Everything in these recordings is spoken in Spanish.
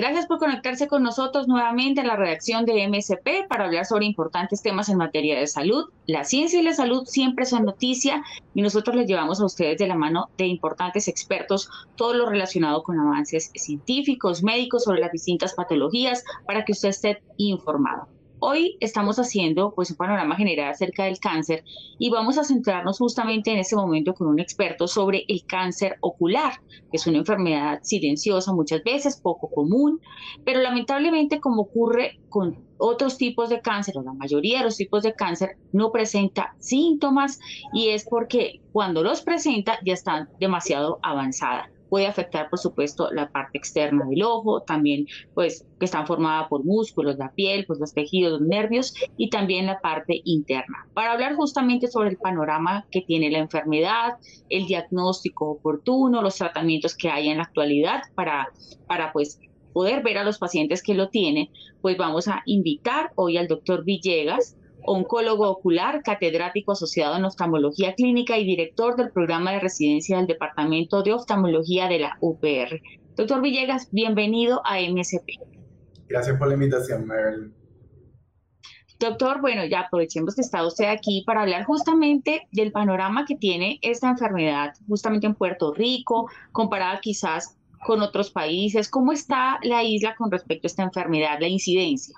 Gracias por conectarse con nosotros nuevamente en la redacción de MSP para hablar sobre importantes temas en materia de salud. La ciencia y la salud siempre son noticia y nosotros les llevamos a ustedes de la mano de importantes expertos todo lo relacionado con avances científicos, médicos sobre las distintas patologías para que usted esté informado. Hoy estamos haciendo pues un panorama general acerca del cáncer y vamos a centrarnos justamente en este momento con un experto sobre el cáncer ocular, que es una enfermedad silenciosa muchas veces, poco común, pero lamentablemente como ocurre con otros tipos de cáncer o la mayoría de los tipos de cáncer no presenta síntomas y es porque cuando los presenta ya están demasiado avanzada puede afectar, por supuesto, la parte externa del ojo, también, pues, que están formada por músculos, la piel, pues, los tejidos, los nervios y también la parte interna. Para hablar justamente sobre el panorama que tiene la enfermedad, el diagnóstico oportuno, los tratamientos que hay en la actualidad para, para pues, poder ver a los pacientes que lo tienen, pues vamos a invitar hoy al doctor Villegas, oncólogo ocular, catedrático asociado en oftalmología clínica y director del programa de residencia del Departamento de Oftalmología de la UPR. Doctor Villegas, bienvenido a MSP. Gracias por la invitación, Marilyn. Doctor, bueno, ya aprovechemos que está usted aquí para hablar justamente del panorama que tiene esta enfermedad, justamente en Puerto Rico, comparada quizás con otros países. ¿Cómo está la isla con respecto a esta enfermedad, la incidencia?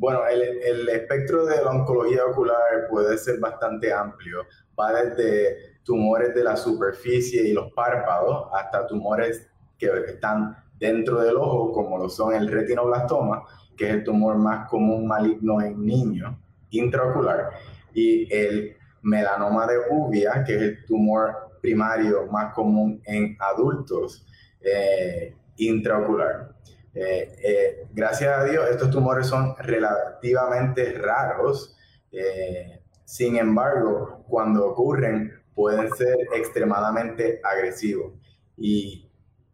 Bueno, el, espectro de la oncología ocular puede ser bastante amplio. Va desde tumores de la superficie y los párpados hasta tumores que están dentro del ojo, como lo son el retinoblastoma, que es el tumor más común maligno en niños, intraocular, y el melanoma de uvia, que es el tumor primario más común en adultos, eh, intraocular. Eh, eh, gracias a Dios, estos tumores son relativamente raros. Eh, sin embargo, cuando ocurren, pueden ser extremadamente agresivos. Y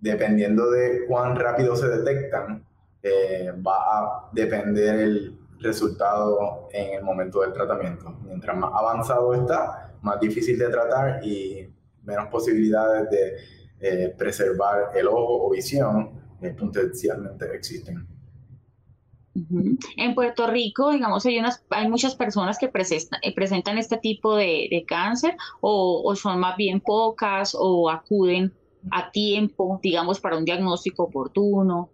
dependiendo de cuán rápido se detectan, va a depender el resultado en el momento del tratamiento. Mientras más avanzado está, más difícil de tratar y menos posibilidades de preservar el ojo o visión potencialmente existen. En Puerto Rico, digamos, hay, unas, hay muchas personas que eh, presentan, este tipo de, cáncer o, son más bien pocas o acuden a tiempo, digamos, para un diagnóstico oportuno.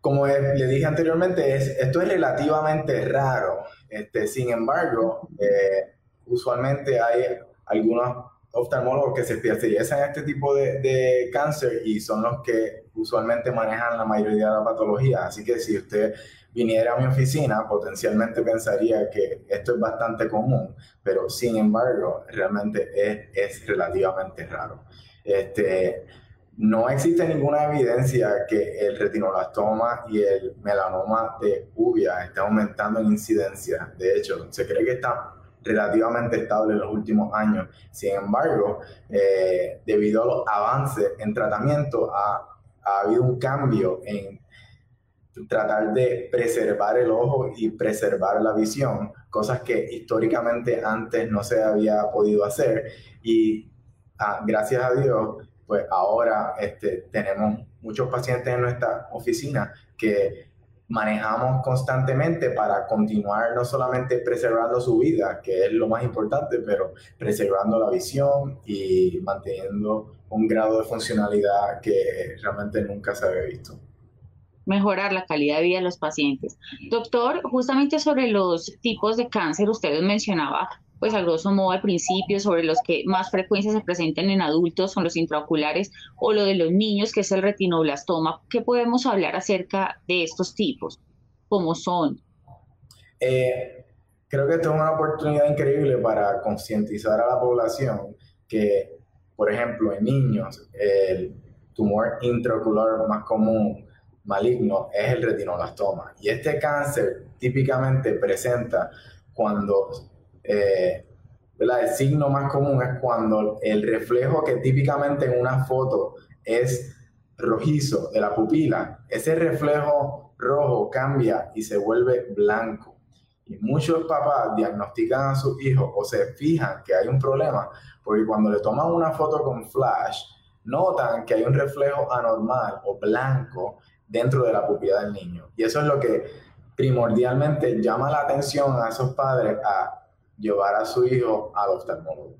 Como le dije anteriormente, es, esto es relativamente raro. Este, sin embargo, eh, usualmente hay algunos oftalmólogos que se especializan en este tipo de, cáncer y son los que usualmente manejan la mayoría de la patología. Así que si usted viniera a mi oficina, potencialmente pensaría que esto es bastante común, pero sin embargo, realmente es, es relativamente raro. Este, no existe ninguna evidencia que el retinoblastoma y el melanoma de uvia estén aumentando en incidencia. De hecho, se cree que está relativamente estable en los últimos años. Sin embargo, eh, debido a los avances en tratamiento, habido un cambio en tratar de preservar el ojo y preservar la visión, cosas que históricamente antes no se había podido hacer. Y ah, gracias a Dios, pues ahora este, tenemos muchos pacientes en nuestra oficina que manejamos constantemente para continuar no solamente preservando su vida, que es lo más importante, pero preservando la visión y manteniendo un grado de funcionalidad que realmente nunca se había visto. Mejorar la calidad de vida de los pacientes. Doctor, justamente sobre los tipos de cáncer, usted mencionaba pues a grosso modo al principio, sobre los que más frecuencia se presentan en adultos son los intraoculares o lo de los niños, que es el retinoblastoma. ¿Qué podemos hablar acerca de estos tipos? ¿Cómo son? Eh, creo que esto es una oportunidad increíble para concientizar a la población que, por ejemplo, en niños, el tumor intraocular más común maligno es el retinoblastoma. Y este cáncer típicamente presenta cuando eh, el signo más común es cuando el reflejo que típicamente en una foto es rojizo de la pupila, ese reflejo rojo cambia y se vuelve blanco. Y muchos papás diagnostican a sus hijos o se fijan que hay un problema porque cuando le toman una foto con flash, notan que hay un reflejo anormal o blanco dentro de la pupila del niño. Y eso es lo que primordialmente llama la atención a esos padres a llevar a su hijo al oftalmólogo.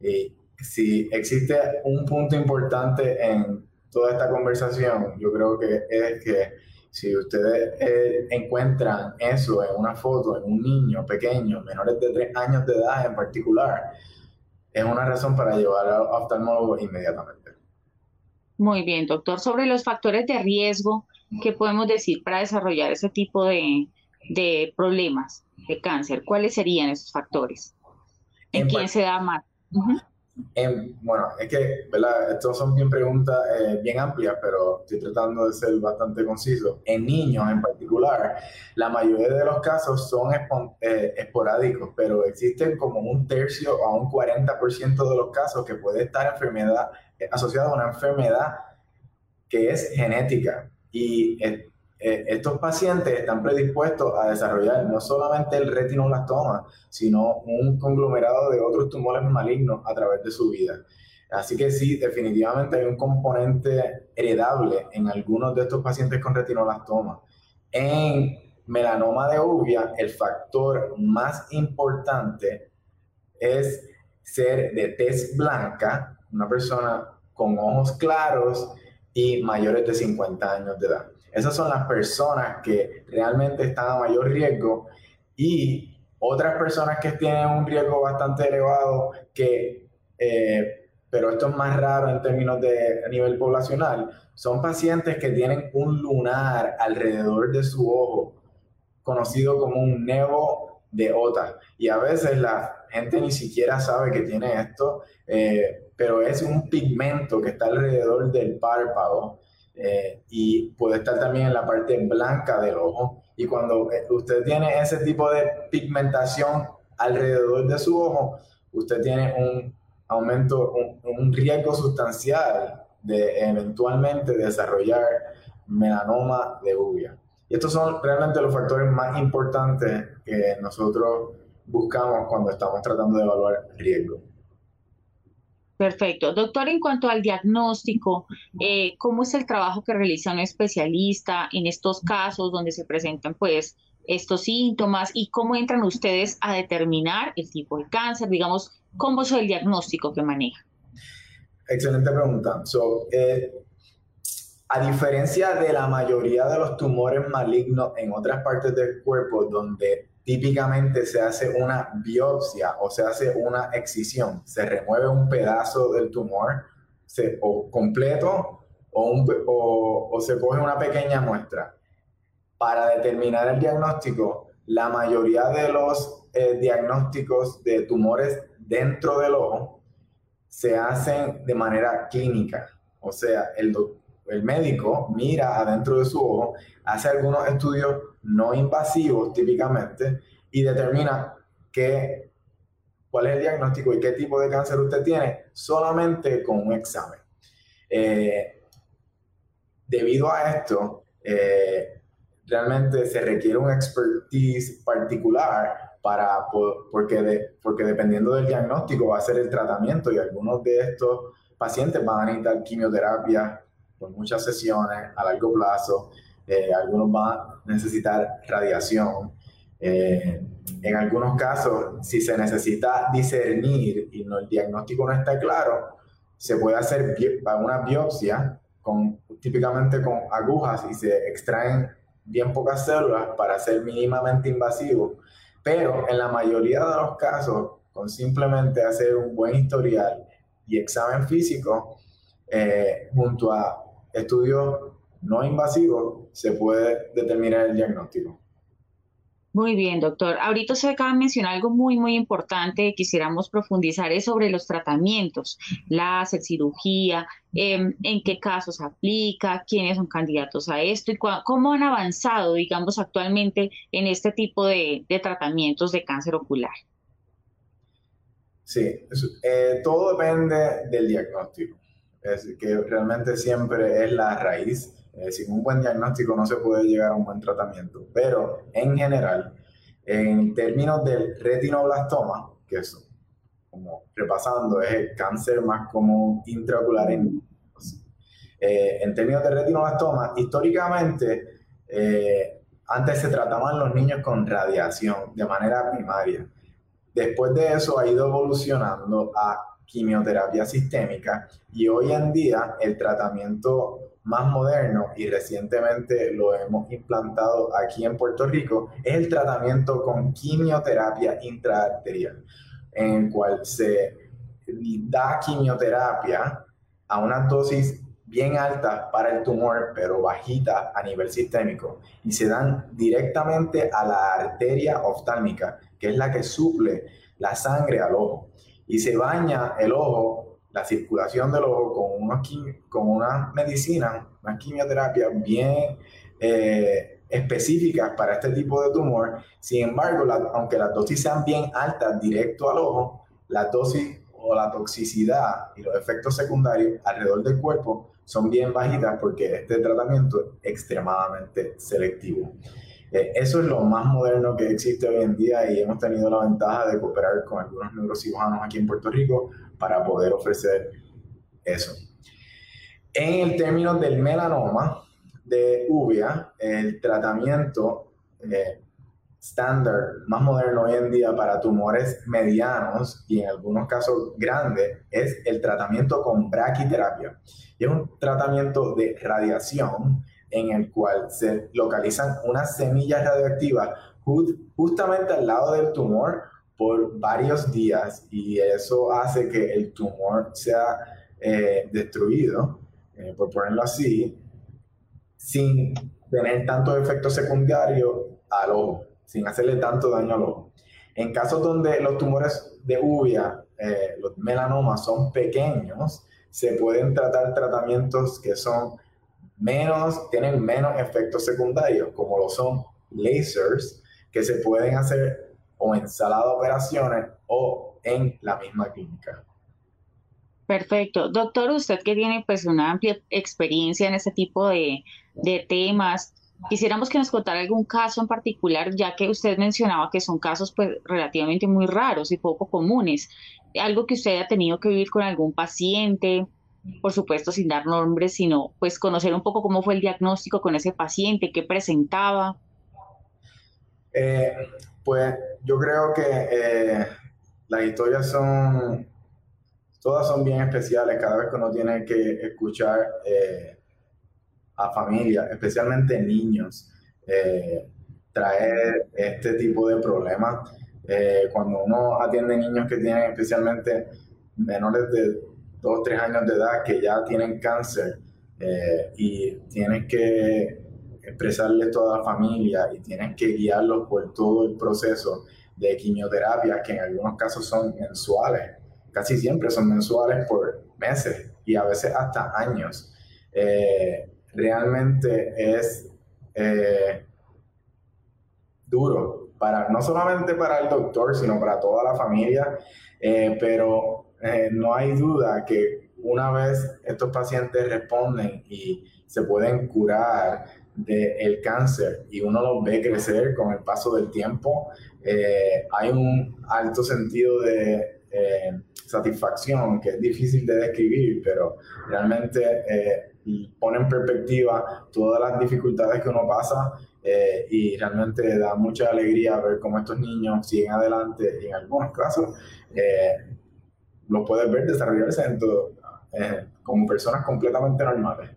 Y si existe un punto importante en toda esta conversación, yo creo que es que si ustedes eh, encuentran eso en una foto, en un niño pequeño, menores de 3 años de edad en particular, es una razón para llevar al oftalmólogo inmediatamente. Muy bien, doctor. Sobre los factores de riesgo, ¿qué podemos decir para desarrollar ese tipo de, de problemas de cáncer? ¿Cuáles serían esos factores? ¿En, quién se da más? bueno, es que, ¿verdad? Estas son bien preguntas eh, bien amplias, pero estoy tratando de ser bastante conciso. En niños en particular, la mayoría de los casos son eh, esporádicos, pero existen como un tercio a un 40% de los casos que puede estar enfermedad, eh, asociada a una enfermedad que es genética. Y eh, estos pacientes están predispuestos a desarrollar no solamente el retinoblastoma, sino un conglomerado de otros tumores malignos a través de su vida. Así que sí, definitivamente hay un componente heredable en algunos de estos pacientes con retinoblastoma. En melanoma de uvia, el factor más importante es ser de tez blanca, una persona con ojos claros y mayores de 50 años de edad. Esas son las personas que realmente están a mayor riesgo y otras personas que tienen un riesgo bastante elevado, que, eh, pero esto es más raro en términos de nivel poblacional, son pacientes que tienen un lunar alrededor de su ojo, conocido como un nevo de OTA. Y a veces la gente ni siquiera sabe que tiene esto, eh, pero es un pigmento que está alrededor del párpado eh, y puede estar también en la parte blanca del ojo. Y cuando eh, usted tiene ese tipo de pigmentación alrededor de su ojo, usted tiene un aumento, un, riesgo sustancial de eventualmente desarrollar melanoma de uvia. Y estos son realmente los factores más importantes que nosotros buscamos cuando estamos tratando de evaluar riesgo. Perfecto. Doctor, en cuanto al diagnóstico, eh, ¿cómo es el trabajo que realiza un especialista en estos casos donde se presentan pues estos síntomas y cómo entran ustedes a determinar el tipo de cáncer? Digamos, ¿cómo es el diagnóstico que maneja? Excelente pregunta. Eh, a diferencia de la mayoría de los tumores malignos en otras partes del cuerpo donde típicamente se hace una biopsia o se hace una excisión. Se remueve un pedazo del tumor o completo o, o, se coge una pequeña muestra. Para determinar el diagnóstico, la mayoría de los eh, diagnósticos de tumores dentro del ojo se hacen de manera clínica. O sea, el, el médico mira adentro de su ojo, hace algunos estudios no invasivos típicamente y determina qué, cuál es el diagnóstico y qué tipo de cáncer usted tiene solamente con un examen. Eh, debido a esto, eh, realmente se requiere un expertise particular para, porque, porque dependiendo del diagnóstico va a ser el tratamiento y algunos de estos pacientes van a necesitar quimioterapia por muchas sesiones a largo plazo, eh, algunos van a necesitar radiación. Eh, en algunos casos, si se necesita discernir y no, el diagnóstico no está claro, se puede hacer una biopsia con, típicamente con agujas y se extraen bien pocas células para ser mínimamente invasivo. Pero en la mayoría de los casos, con simplemente hacer un buen historial y examen físico, eh, junto a estudios no invasivos, se puede determinar el diagnóstico. Muy bien, doctor. Ahorita se acaba de mencionar algo muy, muy importante quisiéramos profundizar es sobre los tratamientos, la cirugía, em, en qué casos aplica, quiénes son candidatos a esto y cómo han avanzado, digamos, actualmente en este tipo de, tratamientos de cáncer ocular. Sí, eh, todo depende del diagnóstico. Es que realmente siempre es la raíz. Eh, sin un buen diagnóstico no se puede llegar a un buen tratamiento. Pero en general, en términos del retinoblastoma, que es como repasando, es el cáncer más común intraocular en eh, en términos de retinoblastoma, históricamente, antes se trataban los niños con radiación de manera primaria. Después de eso ha ido evolucionando a quimioterapia sistémica y hoy en día el tratamiento más moderno y recientemente lo hemos implantado aquí en Puerto Rico es el tratamiento con quimioterapia intraarterial, en el cual se da quimioterapia a una dosis bien alta para el tumor, pero bajita a nivel sistémico, y se dan directamente a la arteria oftálmica, que es la que suple la sangre al ojo. Y se baña el ojo, la circulación del ojo, con, unos con una medicina, una quimioterapia bien eh, específicas para este tipo de tumor. Sin embargo, aunque las dosis sean bien altas directo al ojo, la dosis o la toxicidad y los efectos secundarios alrededor del cuerpo son bien bajitas porque este tratamiento es extremadamente selectivo. Eh, eso es lo más moderno que existe hoy en día y hemos tenido la ventaja de cooperar con algunos neurocirujanos aquí en Puerto Rico para poder ofrecer eso. En el término del melanoma de uvia, el tratamiento eh, estándar más moderno hoy en día para tumores medianos y en algunos casos grandes es el tratamiento con braquiterapia. Y es un tratamiento de radiación en el cual se localizan unas semillas radioactivas justamente al lado del tumor por varios días y eso hace que el tumor sea eh, destruido, eh, por ponerlo así, sin tener tanto efecto secundario al ojo, sin hacerle tanto daño al ojo. En casos donde los tumores de uvia, eh, los melanomas son pequeños, se pueden tratar tratamientos que son menos, tienen menos efectos secundarios, como lo son lasers, que se pueden hacer o en sala de operaciones o en la misma clínica. Perfecto. Doctor, usted que tiene pues una amplia experiencia en este tipo de, de temas, quisiéramos que nos contara algún caso en particular, ya que usted mencionaba que son casos pues relativamente muy raros y poco comunes. Algo que usted haya tenido que vivir con algún paciente, por supuesto sin dar nombres, sino pues conocer un poco cómo fue el diagnóstico con ese paciente, qué presentaba. Eh, pues yo creo que eh, las historias son, todas son bien especiales cada vez que uno tiene que escuchar eh, a familias, especialmente niños, traer este tipo de problemas. cuando uno atiende niños que tienen especialmente menores de dos, tres años de edad que ya tienen cáncer eh, y tienes que expresarles toda la familia y tienes que guiarlos por todo el proceso de quimioterapia, que en algunos casos son mensuales, casi siempre son mensuales por meses y a veces hasta años. Eh, realmente es eh, duro, para, no solamente para el doctor, sino para toda la familia, pero eh, no hay duda que una vez estos pacientes responden y se pueden curar del cáncer y uno los ve crecer con el paso del tiempo, eh, hay un alto sentido de eh, satisfacción que es difícil de describir, pero realmente pone en perspectiva todas las dificultades que uno pasa y realmente da mucha alegría ver cómo estos niños siguen adelante en algunos casos lo puedes ver desarrollarse en eh, como personas completamente normales.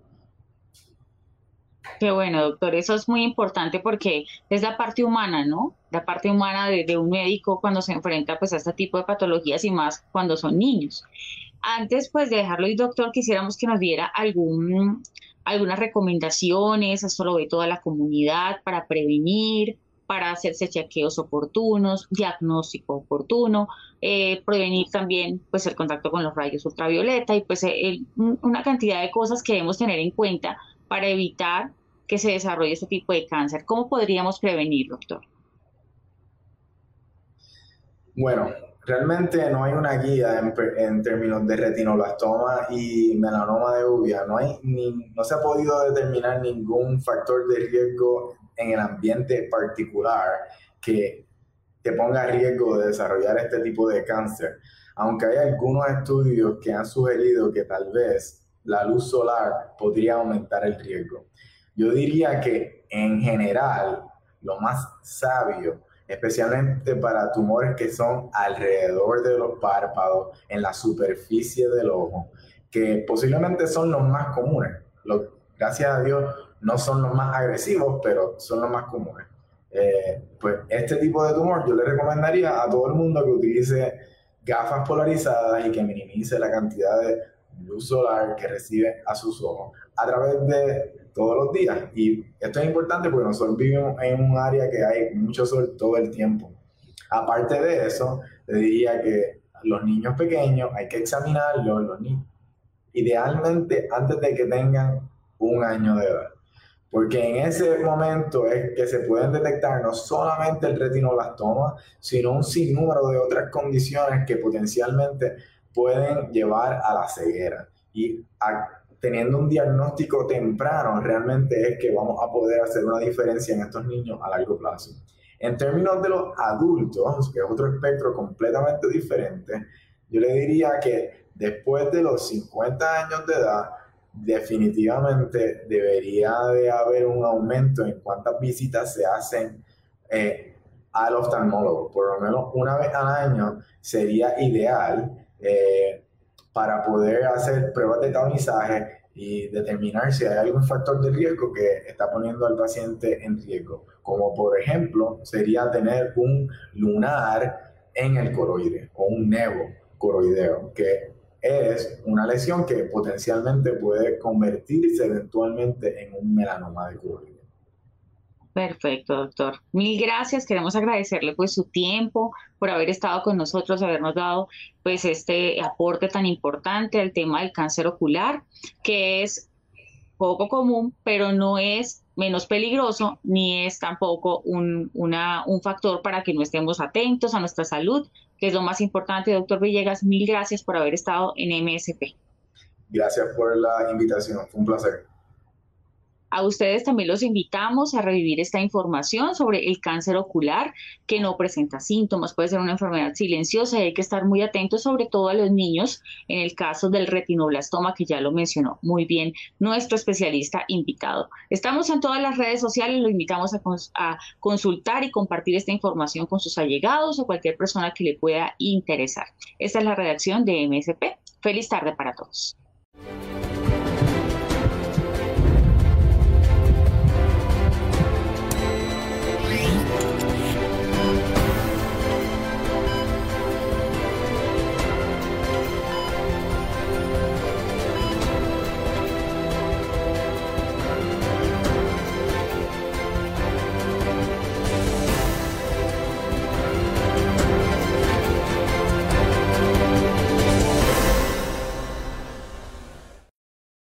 Qué bueno, doctor. Eso es muy importante porque es la parte humana, ¿no? La parte humana de, un médico cuando se enfrenta pues a este tipo de patologías y más cuando son niños. Antes pues de dejarlo y doctor, quisiéramos que nos diera algún, algunas recomendaciones, esto lo ve toda la comunidad para prevenir, para hacerse chequeos oportunos, diagnóstico oportuno, eh, prevenir también pues el contacto con los rayos ultravioleta y pues una cantidad de cosas que debemos tener en cuenta para evitar que se desarrolle este tipo de cáncer. ¿Cómo podríamos prevenir, doctor? Bueno, realmente no hay una guía en, términos de retinoblastoma y melanoma de uvia. No, hay ni, no se ha podido determinar ningún factor de riesgo en el ambiente particular que te ponga a riesgo de desarrollar este tipo de cáncer. Aunque hay algunos estudios que han sugerido que tal vez la luz solar podría aumentar el riesgo. Yo diría que en general lo más sabio especialmente para tumores que son alrededor de los párpados, en la superficie del ojo, que posiblemente son los más comunes. gracias a Dios no son los más agresivos, pero son los más comunes. Eh, pues este tipo de tumor yo le recomendaría a todo el mundo que utilice gafas polarizadas y que minimice la cantidad de luz solar que recibe a sus ojos a través de todos los días. Y esto es importante porque nosotros vivimos en un área que hay mucho sol todo el tiempo. Aparte de eso, te diría que los niños pequeños hay que examinarlos, los niños, idealmente antes de que tengan un año de edad. Porque en ese momento es que se pueden detectar no solamente el retinoblastoma, sino un sinnúmero de otras condiciones que potencialmente pueden llevar a la ceguera. Y teniendo un diagnóstico temprano, realmente es que vamos a poder hacer una diferencia en estos niños a largo plazo. En términos de los adultos, que es otro espectro completamente diferente, yo le diría que después de los 50 años de edad, definitivamente debería de haber un aumento en cuántas visitas se hacen eh, al oftalmólogo. Por lo menos una vez al año sería ideal. Eh, para poder hacer pruebas de taonizaje y determinar si hay algún factor de riesgo que está poniendo al paciente en riesgo, como por ejemplo sería tener un lunar en el coroide o un nevo coroideo, que es una lesión que potencialmente puede convertirse eventualmente en un melanoma de coroide. Perfecto, doctor. Mil gracias. Queremos agradecerle pues su tiempo por haber estado con nosotros, habernos dado pues este aporte tan importante al tema del cáncer ocular, que es poco común, pero no es menos peligroso ni es tampoco un, una, un factor para que no estemos atentos a nuestra salud, que es lo más importante. Doctor Villegas, mil gracias por haber estado en MSP. Gracias por la invitación, fue un placer. A ustedes también los invitamos a revivir esta información sobre el cáncer ocular que no presenta síntomas, puede ser una enfermedad silenciosa y hay que estar muy atentos sobre todo a los niños en el caso del retinoblastoma que ya lo mencionó muy bien nuestro especialista invitado. Estamos en todas las redes sociales, lo invitamos a, a consultar y compartir esta información con sus allegados o cualquier persona que le pueda interesar. Esta es la redacción de MSP. Feliz tarde para todos.